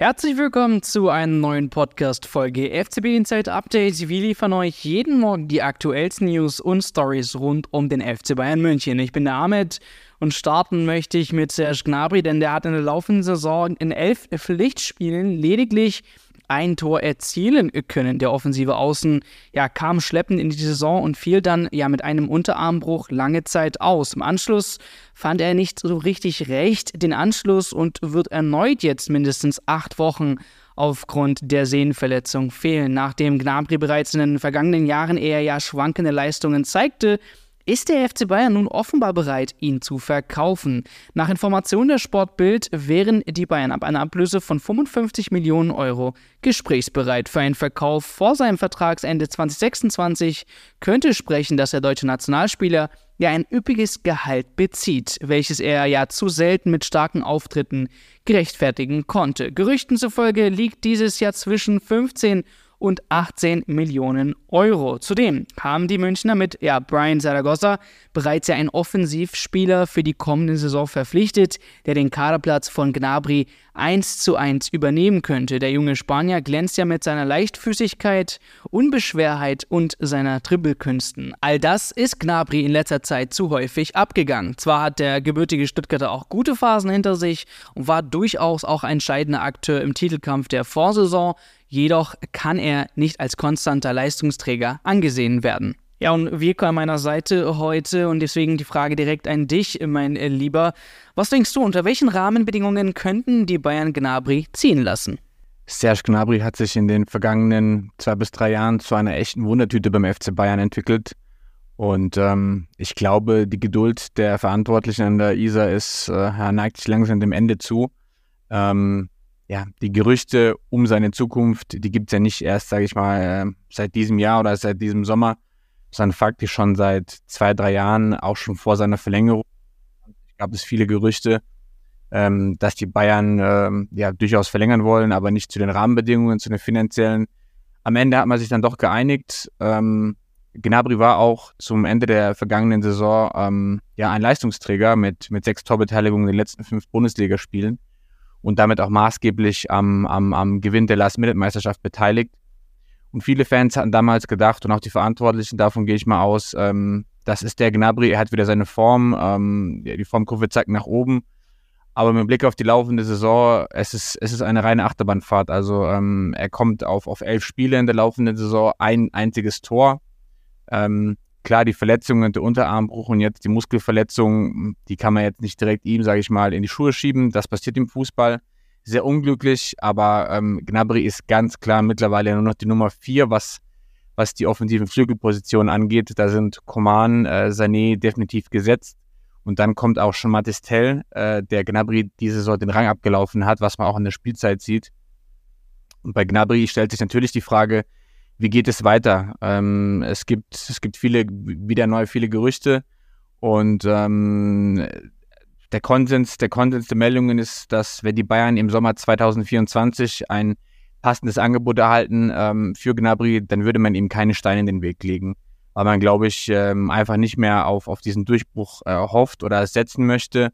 Herzlich willkommen zu einer neuen Podcast-Folge FCB Inside Update. Wir liefern euch jeden Morgen die aktuellsten News und Stories rund um den FC Bayern München. Ich bin der Ahmed und starten möchte ich mit Serge Gnabry, denn der hat in der laufenden Saison in elf Pflichtspielen lediglich ein Tor erzielen können. Der offensive Außen ja, kam schleppend in die Saison und fiel dann ja mit einem Unterarmbruch lange Zeit aus. Im Anschluss fand er nicht so richtig recht den Anschluss und wird erneut jetzt mindestens acht Wochen aufgrund der Sehnenverletzung fehlen. Nachdem Gnabry bereits in den vergangenen Jahren eher ja schwankende Leistungen zeigte, ist der FC Bayern nun offenbar bereit, ihn zu verkaufen. Nach Informationen der Sportbild wären die Bayern ab einer Ablöse von 55 Millionen Euro gesprächsbereit. Für einen Verkauf vor seinem Vertragsende 2026 könnte sprechen, dass der deutsche Nationalspieler ja ein üppiges Gehalt bezieht, welches er ja zu selten mit starken Auftritten gerechtfertigen konnte. Gerüchten zufolge liegt dieses Jahr zwischen 15 und 18 Millionen Euro. Zudem haben die Münchner mit ja, Brian Zaragoza bereits ja einen Offensivspieler für die kommende Saison verpflichtet, der den Kaderplatz von Gnabry 1 zu 1 übernehmen könnte. Der junge Spanier glänzt ja mit seiner Leichtfüßigkeit, Unbeschwerheit und seiner Dribbelkünsten. All das ist Gnabry in letzter Zeit zu häufig abgegangen. Zwar hat der gebürtige Stuttgarter auch gute Phasen hinter sich und war durchaus auch ein entscheidender Akteur im Titelkampf der Vorsaison, jedoch kann er nicht als konstanter Leistungsträger angesehen werden. Ja, und Wirko an meiner Seite heute und deswegen die Frage direkt an dich, mein Lieber. Was denkst du, unter welchen Rahmenbedingungen könnten die Bayern Gnabry ziehen lassen? Serge Gnabry hat sich in den vergangenen zwei bis drei Jahren zu einer echten Wundertüte beim FC Bayern entwickelt. Und ähm, ich glaube, die Geduld der Verantwortlichen an der ISA ist, äh, neigt sich langsam dem Ende zu. Ähm, ja, die Gerüchte um seine Zukunft, die gibt es ja nicht erst, sage ich mal, äh, seit diesem Jahr oder seit diesem Sommer, sondern faktisch schon seit zwei, drei Jahren, auch schon vor seiner Verlängerung. Gab es viele Gerüchte, ähm, dass die Bayern ähm, ja durchaus verlängern wollen, aber nicht zu den Rahmenbedingungen, zu den finanziellen. Am Ende hat man sich dann doch geeinigt. Ähm, Gnabry war auch zum Ende der vergangenen Saison ähm, ja ein Leistungsträger mit, mit sechs Torbeteiligungen in den letzten fünf Bundesligaspielen und damit auch maßgeblich am, am, am Gewinn der Last-Minute-Meisterschaft beteiligt. Und viele Fans hatten damals gedacht und auch die Verantwortlichen, davon gehe ich mal aus, ähm, das ist der Gnabry, er hat wieder seine Form, ähm, die Formkurve zeigt nach oben. Aber mit Blick auf die laufende Saison, es ist, es ist eine reine Achterbahnfahrt. Also ähm, er kommt auf, auf elf Spiele in der laufenden Saison, ein einziges Tor. Ähm, klar, die Verletzungen, der Unterarmbruch und jetzt die Muskelverletzung, die kann man jetzt nicht direkt ihm, sage ich mal, in die Schuhe schieben. Das passiert im Fußball. Sehr unglücklich, aber ähm, Gnabry ist ganz klar mittlerweile nur noch die Nummer vier, was, was die offensiven Flügelpositionen angeht. Da sind Coman, äh, Sané definitiv gesetzt. Und dann kommt auch schon Matistel, äh, der Gnabry diese Saison den Rang abgelaufen hat, was man auch in der Spielzeit sieht. Und bei Gnabry stellt sich natürlich die Frage, wie geht es weiter? Ähm, es gibt, es gibt viele, wieder neu viele Gerüchte und ähm, der Konsens, der Konsens der Meldungen ist, dass wenn die Bayern im Sommer 2024 ein passendes Angebot erhalten ähm, für Gnabry, dann würde man ihm keine Steine in den Weg legen, weil man, glaube ich, ähm, einfach nicht mehr auf, auf diesen Durchbruch äh, hofft oder setzen möchte.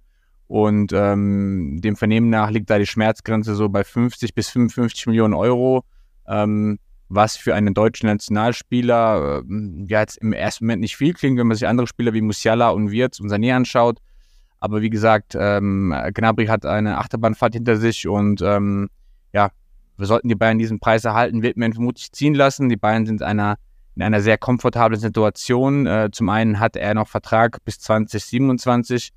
Und ähm, dem Vernehmen nach liegt da die Schmerzgrenze so bei 50 bis 55 Millionen Euro. Ähm, was für einen deutschen Nationalspieler äh, ja jetzt im ersten Moment nicht viel klingt, wenn man sich andere Spieler wie Musiala und Wirtz und Sané anschaut. Aber wie gesagt, ähm, Gnabry hat eine Achterbahnfahrt hinter sich und ähm, ja, wir sollten die Bayern diesen Preis erhalten, wird man vermutlich ziehen lassen. Die Bayern sind einer, in einer sehr komfortablen Situation. Äh, zum einen hat er noch Vertrag bis 2027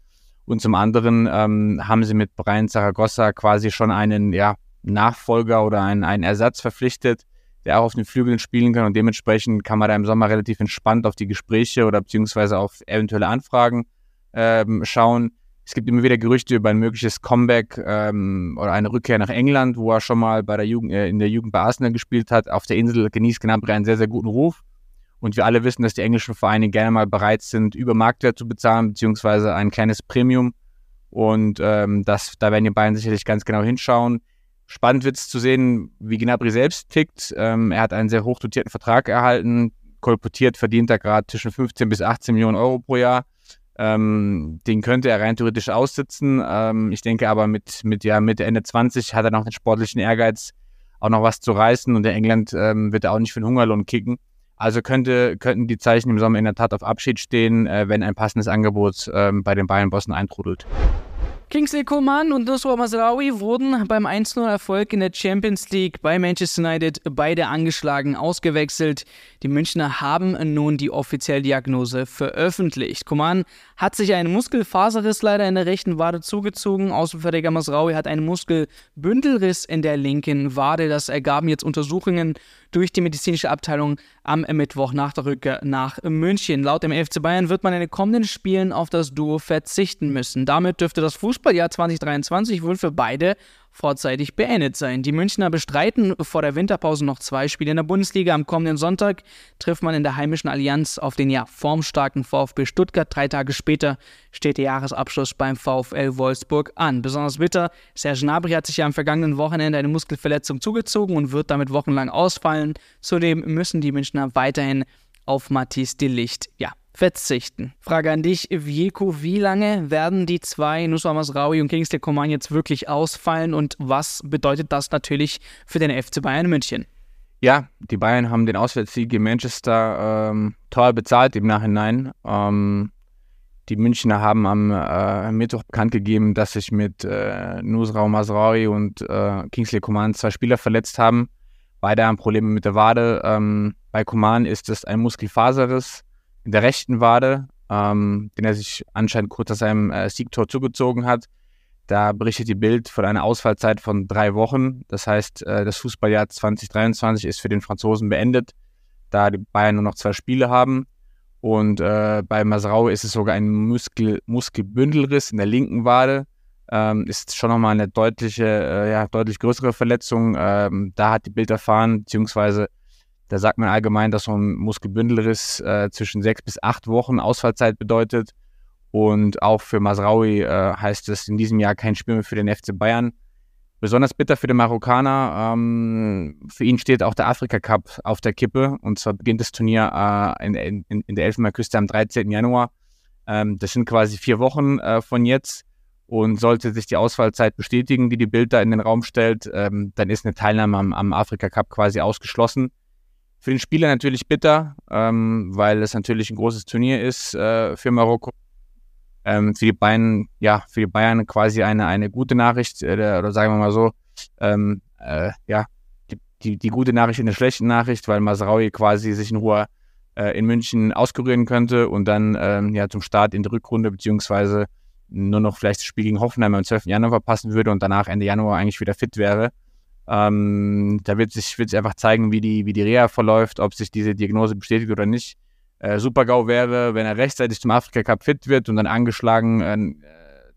und zum anderen ähm, haben sie mit Brian Zaragoza quasi schon einen ja, Nachfolger oder einen, einen Ersatz verpflichtet der auch auf den Flügeln spielen kann und dementsprechend kann man da im Sommer relativ entspannt auf die Gespräche oder beziehungsweise auf eventuelle Anfragen ähm, schauen. Es gibt immer wieder Gerüchte über ein mögliches Comeback ähm, oder eine Rückkehr nach England, wo er schon mal bei der Jugend, äh, in der Jugend bei Arsenal gespielt hat. Auf der Insel genießt Gnabry einen sehr, sehr guten Ruf. Und wir alle wissen, dass die englischen Vereine gerne mal bereit sind, über Marktwert zu bezahlen, beziehungsweise ein kleines Premium. Und ähm, das, da werden die beiden sicherlich ganz genau hinschauen. Spannend wird es zu sehen, wie Gnabry selbst tickt. Ähm, er hat einen sehr hoch dotierten Vertrag erhalten. Kolportiert verdient er gerade zwischen 15 bis 18 Millionen Euro pro Jahr. Ähm, den könnte er rein theoretisch aussitzen. Ähm, ich denke aber mit, mit ja, Mitte, Ende 20 hat er noch den sportlichen Ehrgeiz, auch noch was zu reißen. Und in England ähm, wird er auch nicht für den Hungerlohn kicken. Also könnte, könnten die Zeichen im Sommer in der Tat auf Abschied stehen, äh, wenn ein passendes Angebot ähm, bei den Bayern-Bossen eintrudelt. Kingsley Coman und Nusra Masraoui wurden beim 1-0-Erfolg in der Champions League bei Manchester United beide angeschlagen ausgewechselt. Die Münchner haben nun die offizielle Diagnose veröffentlicht. Coman hat sich einen Muskelfaserriss leider in der rechten Wade zugezogen. Außenverteidiger Masraoui hat einen Muskelbündelriss in der linken Wade. Das ergaben jetzt Untersuchungen durch die medizinische Abteilung am Mittwoch nach der Rückkehr nach München. Laut dem FC Bayern wird man in den kommenden Spielen auf das Duo verzichten müssen. Damit dürfte das Fußballjahr 2023 wohl für beide vorzeitig beendet sein. Die Münchner bestreiten vor der Winterpause noch zwei Spiele in der Bundesliga. Am kommenden Sonntag trifft man in der heimischen Allianz auf den ja formstarken VfB Stuttgart. Drei Tage später steht der Jahresabschluss beim VfL Wolfsburg an. Besonders bitter, Serge Gnabry hat sich ja am vergangenen Wochenende eine Muskelverletzung zugezogen und wird damit wochenlang ausfallen. Zudem müssen die Münchner weiterhin auf Matthias Delicht ja, verzichten. Frage an dich, Vieko, wie lange werden die zwei, Nusra Masraoui und Kingsley Coman jetzt wirklich ausfallen und was bedeutet das natürlich für den FC Bayern München? Ja, die Bayern haben den Auswärtssieg in Manchester ähm, teuer bezahlt im Nachhinein. Ähm, die Münchner haben am äh, Mittwoch bekannt gegeben, dass sich mit äh, Nusra Masraoui und äh, Kingsley Coman zwei Spieler verletzt haben. Beide haben Probleme mit der Wade. Ähm, bei Coman ist es ein Muskelfaserriss in der rechten Wade, ähm, den er sich anscheinend kurz nach seinem äh, Siegtor zugezogen hat. Da berichtet die Bild von einer Ausfallzeit von drei Wochen. Das heißt, äh, das Fußballjahr 2023 ist für den Franzosen beendet, da die Bayern nur noch zwei Spiele haben. Und äh, bei Masrau ist es sogar ein Muskel, Muskelbündelriss in der linken Wade. Ähm, ist schon nochmal eine deutliche, äh, ja, deutlich größere Verletzung. Ähm, da hat die Bild erfahren, beziehungsweise da sagt man allgemein, dass so ein Muskelbündelriss äh, zwischen sechs bis acht Wochen Ausfallzeit bedeutet. Und auch für Masraoui äh, heißt es in diesem Jahr kein Spiel mehr für den FC Bayern. Besonders bitter für den Marokkaner. Ähm, für ihn steht auch der Afrika Cup auf der Kippe. Und zwar beginnt das Turnier äh, in, in, in, der Elfenbeinküste am 13. Januar. Ähm, das sind quasi vier Wochen äh, von jetzt. Und sollte sich die Ausfallzeit bestätigen, die die Bild da in den Raum stellt, ähm, dann ist eine Teilnahme am, am Afrika Cup quasi ausgeschlossen. Für den Spieler natürlich bitter, ähm, weil es natürlich ein großes Turnier ist äh, für Marokko. Ähm, für die Bayern, ja, für die Bayern quasi eine, eine gute Nachricht, äh, oder sagen wir mal so, ähm, äh, ja, die, die, die, gute Nachricht in der schlechten Nachricht, weil Masraoui quasi sich in Ruhe äh, in München auskurieren könnte und dann ähm, ja zum Start in die Rückrunde beziehungsweise nur noch vielleicht das Spiel gegen Hoffenheim am 12. Januar verpassen würde und danach Ende Januar eigentlich wieder fit wäre. Ähm, da wird sich, wird sich einfach zeigen, wie die, wie die Reha verläuft, ob sich diese Diagnose bestätigt oder nicht. Äh, Super-GAU wäre, wenn er rechtzeitig zum Afrika Cup fit wird und dann angeschlagen äh,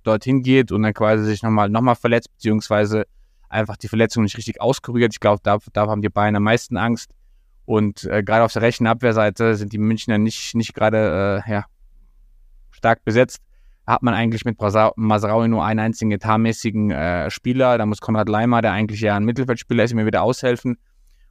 dorthin geht und dann quasi sich nochmal noch mal verletzt, beziehungsweise einfach die Verletzung nicht richtig auskuriert. Ich glaube, da, da haben die Bayern am meisten Angst. Und äh, gerade auf der rechten Abwehrseite sind die Münchner nicht, nicht gerade äh, ja, stark besetzt hat man eigentlich mit Masraui nur einen einzigen etatmäßigen äh, Spieler. Da muss Konrad Leimer, der eigentlich ja ein Mittelfeldspieler ist, mir wieder aushelfen.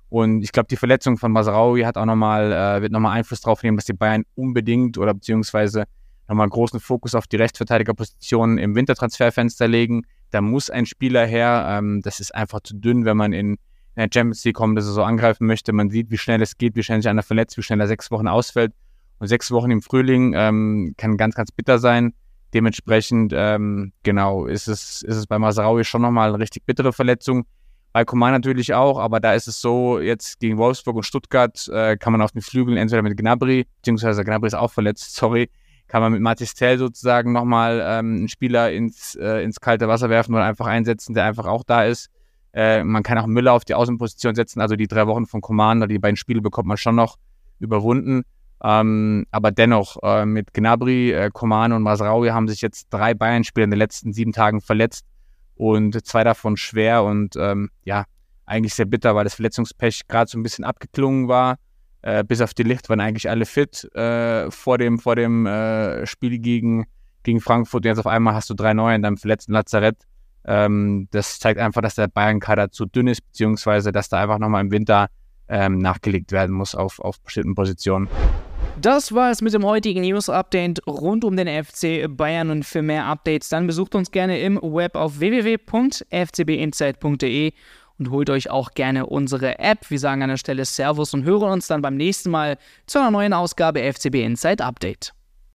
Und ich glaube, die Verletzung von Masraui hat auch nochmal, äh, wird nochmal Einfluss darauf nehmen, dass die Bayern unbedingt oder beziehungsweise nochmal großen Fokus auf die Rechtsverteidigerpositionen im Wintertransferfenster legen. Da muss ein Spieler her. Ähm, das ist einfach zu dünn, wenn man in, der Champions League kommende so angreifen möchte. Man sieht, wie schnell es geht, wie schnell sich einer verletzt, wie schnell er sechs Wochen ausfällt. Und sechs Wochen im Frühling ähm, kann ganz, ganz bitter sein. Dementsprechend, ähm, genau, ist es, ist es bei Masraoui schon nochmal eine richtig bittere Verletzung. Bei Coman natürlich auch, aber da ist es so, jetzt gegen Wolfsburg und Stuttgart äh, kann man auf den Flügeln entweder mit Gnabry, beziehungsweise Gnabry ist auch verletzt, sorry, kann man mit Matis Tell sozusagen nochmal ähm, einen Spieler ins, äh, ins kalte Wasser werfen oder einfach einsetzen, der einfach auch da ist. Äh, man kann auch Müller auf die Außenposition setzen, also die drei Wochen von Coman oder die beiden Spiele bekommt man schon noch überwunden. Ähm, aber dennoch, äh, mit Gnabry, äh, Coman und Masraoui haben sich jetzt drei Bayern-Spieler in den letzten sieben Tagen verletzt und zwei davon schwer und ähm, ja, eigentlich sehr bitter, weil das Verletzungspech gerade so ein bisschen abgeklungen war. Äh, bis auf die Licht waren eigentlich alle fit äh, vor dem, vor dem äh, Spiel gegen, gegen Frankfurt. Und jetzt auf einmal hast du drei neue in deinem verletzten Lazarett. Ähm, das zeigt einfach, dass der Bayern-Kader zu dünn ist, beziehungsweise dass da einfach nochmal im Winter ähm, nachgelegt werden muss auf, auf bestimmten Positionen. Das war es mit dem heutigen News-Update rund um den FC Bayern und für mehr Updates dann besucht uns gerne im Web auf www.fcbinsight.de und holt euch auch gerne unsere App. Wir sagen an der Stelle Servus und hören uns dann beim nächsten Mal zu einer neuen Ausgabe FCB Insight Update.